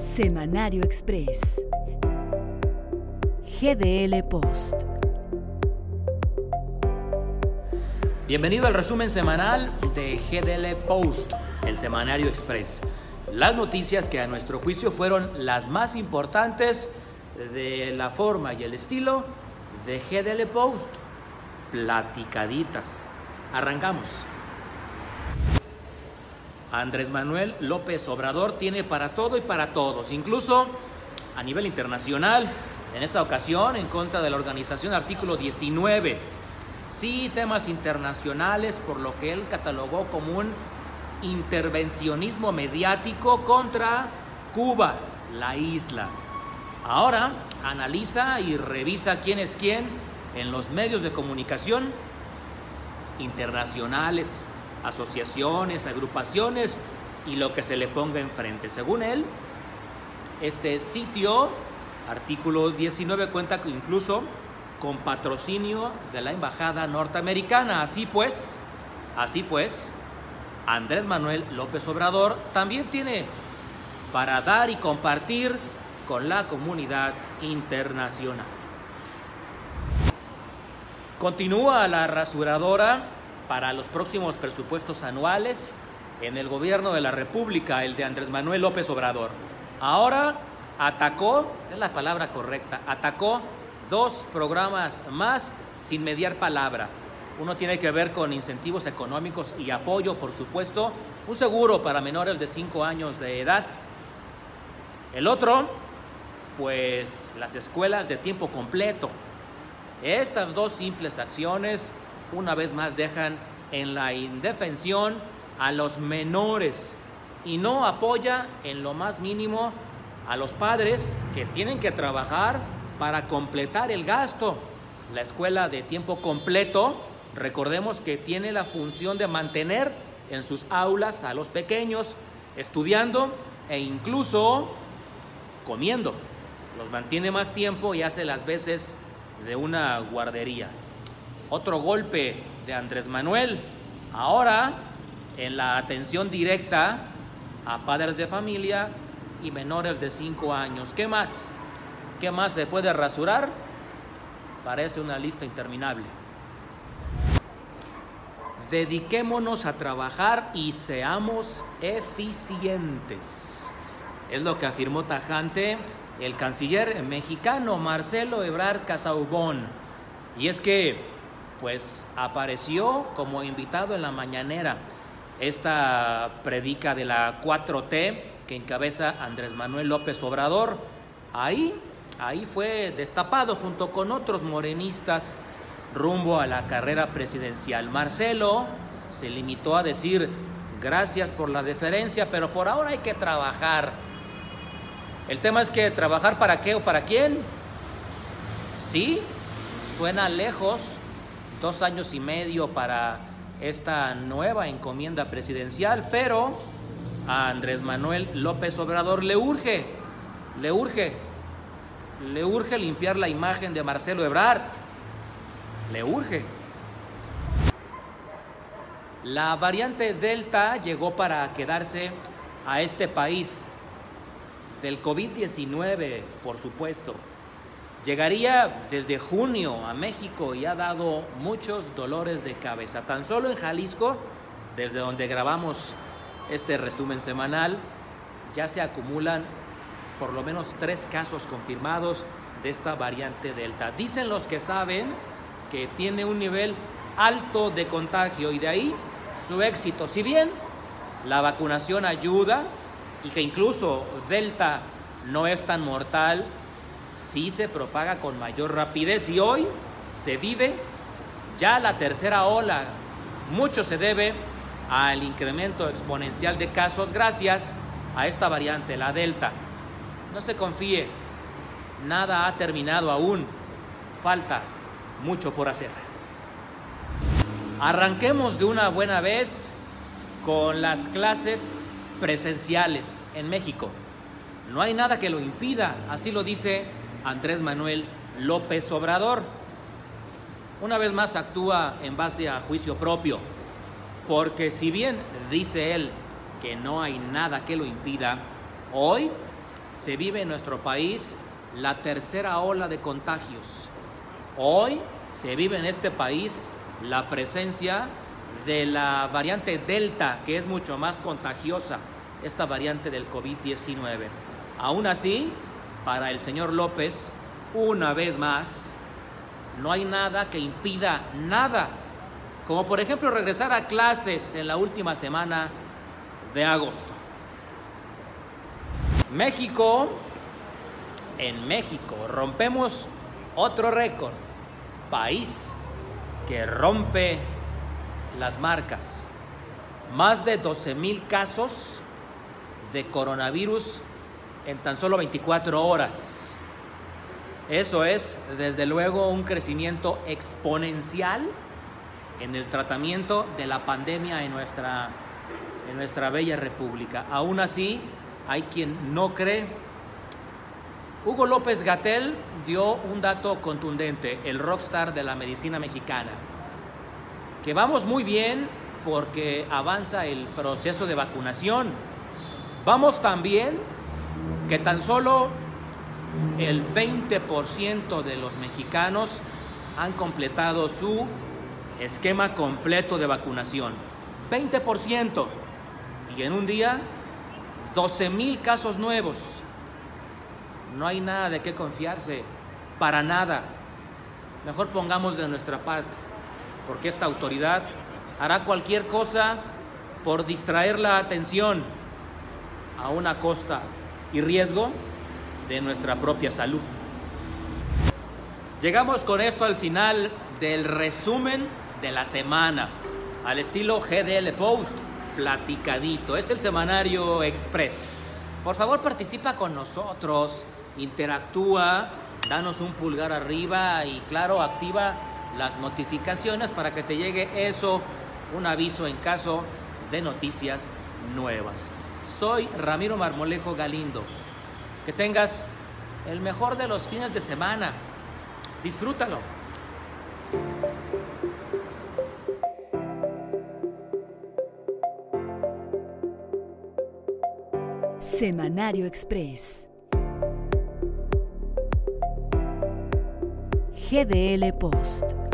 Semanario Express. GDL Post. Bienvenido al resumen semanal de GDL Post, el Semanario Express. Las noticias que a nuestro juicio fueron las más importantes de la forma y el estilo de GDL Post. Platicaditas. Arrancamos. Andrés Manuel López Obrador tiene para todo y para todos, incluso a nivel internacional, en esta ocasión en contra de la organización artículo 19. Sí, temas internacionales por lo que él catalogó como un intervencionismo mediático contra Cuba, la isla. Ahora analiza y revisa quién es quién en los medios de comunicación internacionales, asociaciones, agrupaciones y lo que se le ponga enfrente. Según él, este sitio, artículo 19, cuenta incluso con patrocinio de la Embajada Norteamericana. Así pues, así pues, Andrés Manuel López Obrador también tiene para dar y compartir con la comunidad internacional. Continúa la rasuradora para los próximos presupuestos anuales en el gobierno de la República, el de Andrés Manuel López Obrador. Ahora atacó, es la palabra correcta, atacó dos programas más sin mediar palabra. Uno tiene que ver con incentivos económicos y apoyo, por supuesto, un seguro para menores de 5 años de edad. El otro, pues las escuelas de tiempo completo. Estas dos simples acciones una vez más dejan en la indefensión a los menores y no apoya en lo más mínimo a los padres que tienen que trabajar para completar el gasto. La escuela de tiempo completo, recordemos que tiene la función de mantener en sus aulas a los pequeños estudiando e incluso comiendo. Los mantiene más tiempo y hace las veces de una guardería. Otro golpe de Andrés Manuel, ahora en la atención directa a padres de familia y menores de 5 años. ¿Qué más? ¿Qué más se puede rasurar? Parece una lista interminable. Dediquémonos a trabajar y seamos eficientes. Es lo que afirmó tajante el canciller mexicano Marcelo Ebrard Casaubón. Y es que, pues, apareció como invitado en la mañanera esta predica de la 4T que encabeza Andrés Manuel López Obrador. Ahí, ahí fue destapado junto con otros morenistas rumbo a la carrera presidencial. Marcelo se limitó a decir gracias por la deferencia, pero por ahora hay que trabajar el tema es que trabajar para qué o para quién. Sí, suena lejos, dos años y medio para esta nueva encomienda presidencial, pero a Andrés Manuel López Obrador le urge, le urge, le urge limpiar la imagen de Marcelo Ebrard, le urge. La variante Delta llegó para quedarse a este país del COVID-19, por supuesto. Llegaría desde junio a México y ha dado muchos dolores de cabeza. Tan solo en Jalisco, desde donde grabamos este resumen semanal, ya se acumulan por lo menos tres casos confirmados de esta variante Delta. Dicen los que saben que tiene un nivel alto de contagio y de ahí su éxito. Si bien la vacunación ayuda, y que incluso Delta no es tan mortal, sí se propaga con mayor rapidez y hoy se vive ya la tercera ola. Mucho se debe al incremento exponencial de casos gracias a esta variante, la Delta. No se confíe, nada ha terminado aún, falta mucho por hacer. Arranquemos de una buena vez con las clases presenciales en México. No hay nada que lo impida, así lo dice Andrés Manuel López Obrador. una vez más actúa en base a juicio propio, porque si bien dice él que no hay nada que lo impida, hoy se vive en nuestro país la tercera ola de contagios. Hoy se vive en este país la presencia de la variante Delta, que es mucho más contagiosa, esta variante del COVID-19. Aún así, para el señor López, una vez más, no hay nada que impida nada, como por ejemplo regresar a clases en la última semana de agosto. México, en México rompemos otro récord, país que rompe las marcas. Más de 12 mil casos de coronavirus en tan solo 24 horas. Eso es, desde luego, un crecimiento exponencial en el tratamiento de la pandemia en nuestra, en nuestra bella república. Aún así, hay quien no cree. Hugo López Gatel dio un dato contundente, el rockstar de la medicina mexicana, que vamos muy bien porque avanza el proceso de vacunación. Vamos también que tan solo el 20% de los mexicanos han completado su esquema completo de vacunación. 20%. Y en un día, 12 mil casos nuevos. No hay nada de qué confiarse, para nada. Mejor pongamos de nuestra parte, porque esta autoridad hará cualquier cosa por distraer la atención a una costa y riesgo de nuestra propia salud. Llegamos con esto al final del resumen de la semana, al estilo GDL Post, platicadito. Es el semanario Express. Por favor, participa con nosotros, interactúa, danos un pulgar arriba y claro, activa las notificaciones para que te llegue eso, un aviso en caso de noticias nuevas. Soy Ramiro Marmolejo Galindo. Que tengas el mejor de los fines de semana. Disfrútalo. Semanario Express. GDL Post.